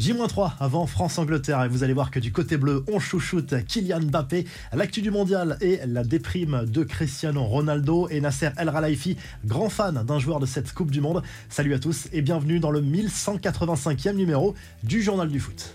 J-3 avant France-Angleterre et vous allez voir que du côté bleu, on chouchoute Kylian Mbappé, l'actu du mondial et la déprime de Cristiano Ronaldo et Nasser El Khelaifi, grand fan d'un joueur de cette Coupe du Monde. Salut à tous et bienvenue dans le 1185e numéro du Journal du Foot.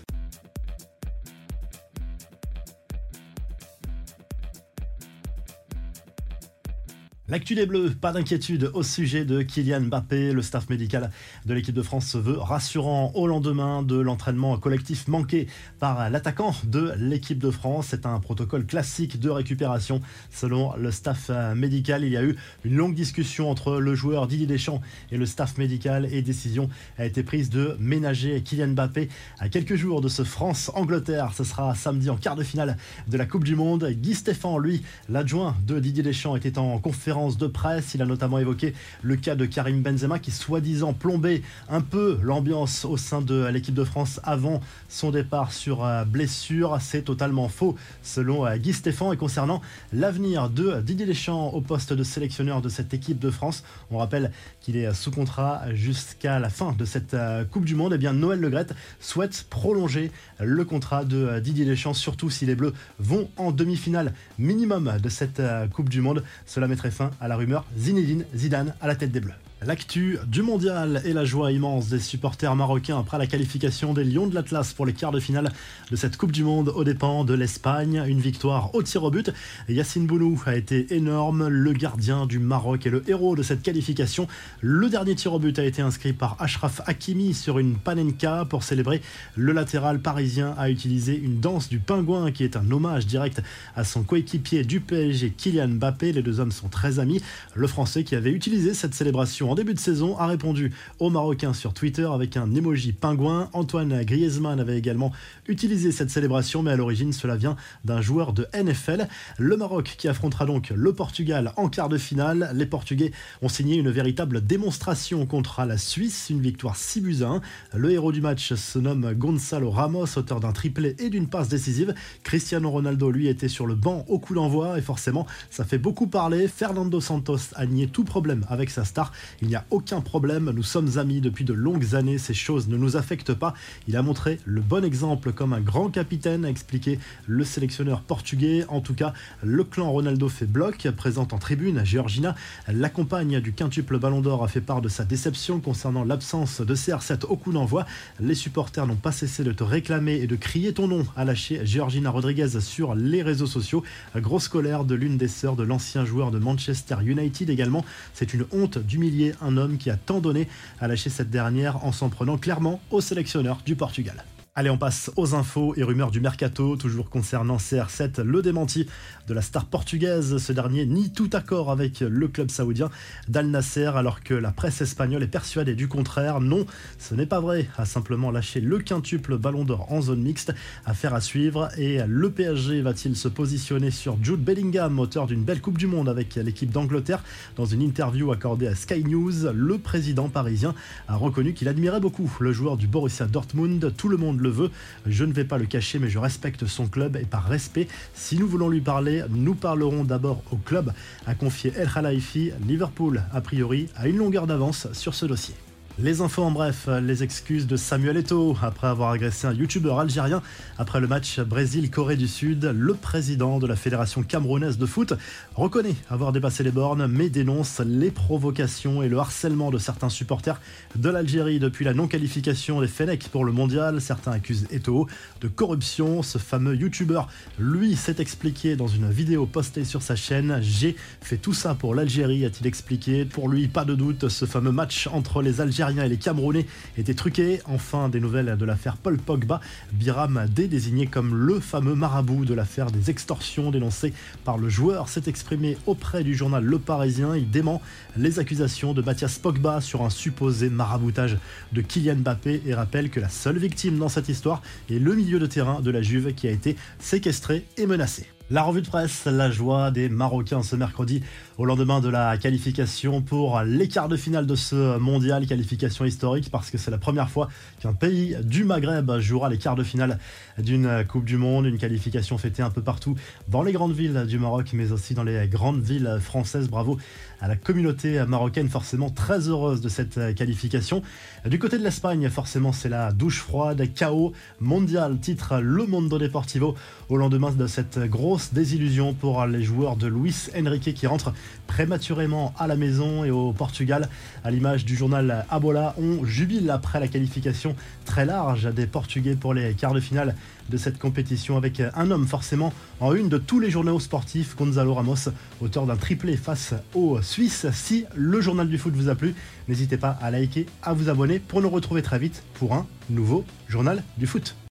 L'actu des Bleus, pas d'inquiétude au sujet de Kylian Mbappé. Le staff médical de l'équipe de France se veut rassurant au lendemain de l'entraînement collectif manqué par l'attaquant de l'équipe de France. C'est un protocole classique de récupération selon le staff médical. Il y a eu une longue discussion entre le joueur Didier Deschamps et le staff médical et décision a été prise de ménager Kylian Mbappé à quelques jours de ce France-Angleterre. Ce sera samedi en quart de finale de la Coupe du Monde. Guy Stéphane, lui, l'adjoint de Didier Deschamps, était en conférence de presse. Il a notamment évoqué le cas de Karim Benzema qui soi-disant plombait un peu l'ambiance au sein de l'équipe de France avant son départ sur euh, blessure. C'est totalement faux selon euh, Guy Stéphane. Et concernant l'avenir de Didier Deschamps au poste de sélectionneur de cette équipe de France, on rappelle qu'il est sous contrat jusqu'à la fin de cette euh, Coupe du Monde. Et eh bien Noël Legrette souhaite prolonger le contrat de Didier Deschamps, surtout si les Bleus vont en demi-finale minimum de cette Coupe du Monde. Cela mettrait fin à la rumeur Zinedine Zidane à la tête des Bleus. L'actu du mondial et la joie immense des supporters marocains après la qualification des Lions de l'Atlas pour les quarts de finale de cette Coupe du Monde aux dépens de l'Espagne. Une victoire au tir au but. Yacine Bounou a été énorme, le gardien du Maroc et le héros de cette qualification. Le dernier tir au but a été inscrit par Ashraf Hakimi sur une panenka pour célébrer. Le latéral parisien a utilisé une danse du pingouin qui est un hommage direct à son coéquipier du PSG Kylian Mbappé. Les deux hommes sont très amis. Le Français qui avait utilisé cette célébration en début de saison a répondu aux Marocains sur Twitter avec un emoji pingouin. Antoine Griezmann avait également utilisé cette célébration, mais à l'origine, cela vient d'un joueur de NFL. Le Maroc qui affrontera donc le Portugal en quart de finale. Les Portugais ont signé une véritable démonstration contre la Suisse, une victoire 6 buts à 1. Le héros du match se nomme Gonzalo Ramos, auteur d'un triplé et d'une passe décisive. Cristiano Ronaldo, lui, était sur le banc au coup d'envoi et forcément, ça fait beaucoup parler. Fernando Santos a nié tout problème avec sa star il n'y a aucun problème, nous sommes amis depuis de longues années, ces choses ne nous affectent pas. Il a montré le bon exemple comme un grand capitaine, a expliqué le sélectionneur portugais. En tout cas, le clan Ronaldo fait bloc, présente en tribune. Georgina, la compagne du quintuple Ballon d'Or, a fait part de sa déception concernant l'absence de CR7 au coup d'envoi. Les supporters n'ont pas cessé de te réclamer et de crier ton nom, a lâché Georgina Rodriguez sur les réseaux sociaux. Grosse colère de l'une des sœurs de l'ancien joueur de Manchester United également. C'est une honte d'humilier un homme qui a tant donné, à lâcher cette dernière en s'en prenant clairement au sélectionneur du Portugal. Allez, on passe aux infos et rumeurs du mercato, toujours concernant CR7, le démenti de la star portugaise. Ce dernier nie tout accord avec le club saoudien d'Al Nasser, alors que la presse espagnole est persuadée du contraire. Non, ce n'est pas vrai, a simplement lâché le quintuple ballon d'or en zone mixte. Affaire à suivre. Et le PSG va-t-il se positionner sur Jude Bellingham, auteur d'une belle Coupe du Monde avec l'équipe d'Angleterre? Dans une interview accordée à Sky News, le président parisien a reconnu qu'il admirait beaucoup le joueur du Borussia Dortmund. Tout le monde veut. Je ne vais pas le cacher, mais je respecte son club et par respect, si nous voulons lui parler, nous parlerons d'abord au club, a confié El Khalifi. Liverpool, a priori, a une longueur d'avance sur ce dossier. Les infos en bref, les excuses de Samuel Eto'o après avoir agressé un youtubeur algérien après le match Brésil-Corée du Sud. Le président de la fédération camerounaise de foot reconnaît avoir dépassé les bornes mais dénonce les provocations et le harcèlement de certains supporters de l'Algérie depuis la non-qualification des Fenech pour le mondial. Certains accusent Eto'o de corruption. Ce fameux youtubeur, lui, s'est expliqué dans une vidéo postée sur sa chaîne. J'ai fait tout ça pour l'Algérie, a-t-il expliqué. Pour lui, pas de doute, ce fameux match entre les Algériens et les Camerounais étaient truqués. Enfin, des nouvelles de l'affaire Paul Pogba. Biram D, désigné comme le fameux marabout de l'affaire des extorsions dénoncées par le joueur, s'est exprimé auprès du journal Le Parisien. Il dément les accusations de Mathias Pogba sur un supposé maraboutage de Kylian Mbappé et rappelle que la seule victime dans cette histoire est le milieu de terrain de la Juve qui a été séquestré et menacé. La revue de presse, la joie des Marocains ce mercredi au lendemain de la qualification pour les quarts de finale de ce mondial, qualification historique parce que c'est la première fois qu'un pays du Maghreb jouera les quarts de finale d'une Coupe du Monde, une qualification fêtée un peu partout dans les grandes villes du Maroc mais aussi dans les grandes villes françaises. Bravo à la communauté marocaine, forcément très heureuse de cette qualification. Du côté de l'Espagne, forcément, c'est la douche froide, chaos mondial, titre Le Mondo Deportivo, au lendemain de cette grosse désillusion pour les joueurs de Luis Enrique qui rentrent prématurément à la maison et au Portugal. À l'image du journal Abola, on jubile après la qualification très large des Portugais pour les quarts de finale de cette compétition avec un homme forcément en une de tous les journaux sportifs, Gonzalo Ramos, auteur d'un triplé face aux Suisses. Si le journal du foot vous a plu, n'hésitez pas à liker, à vous abonner pour nous retrouver très vite pour un nouveau journal du foot.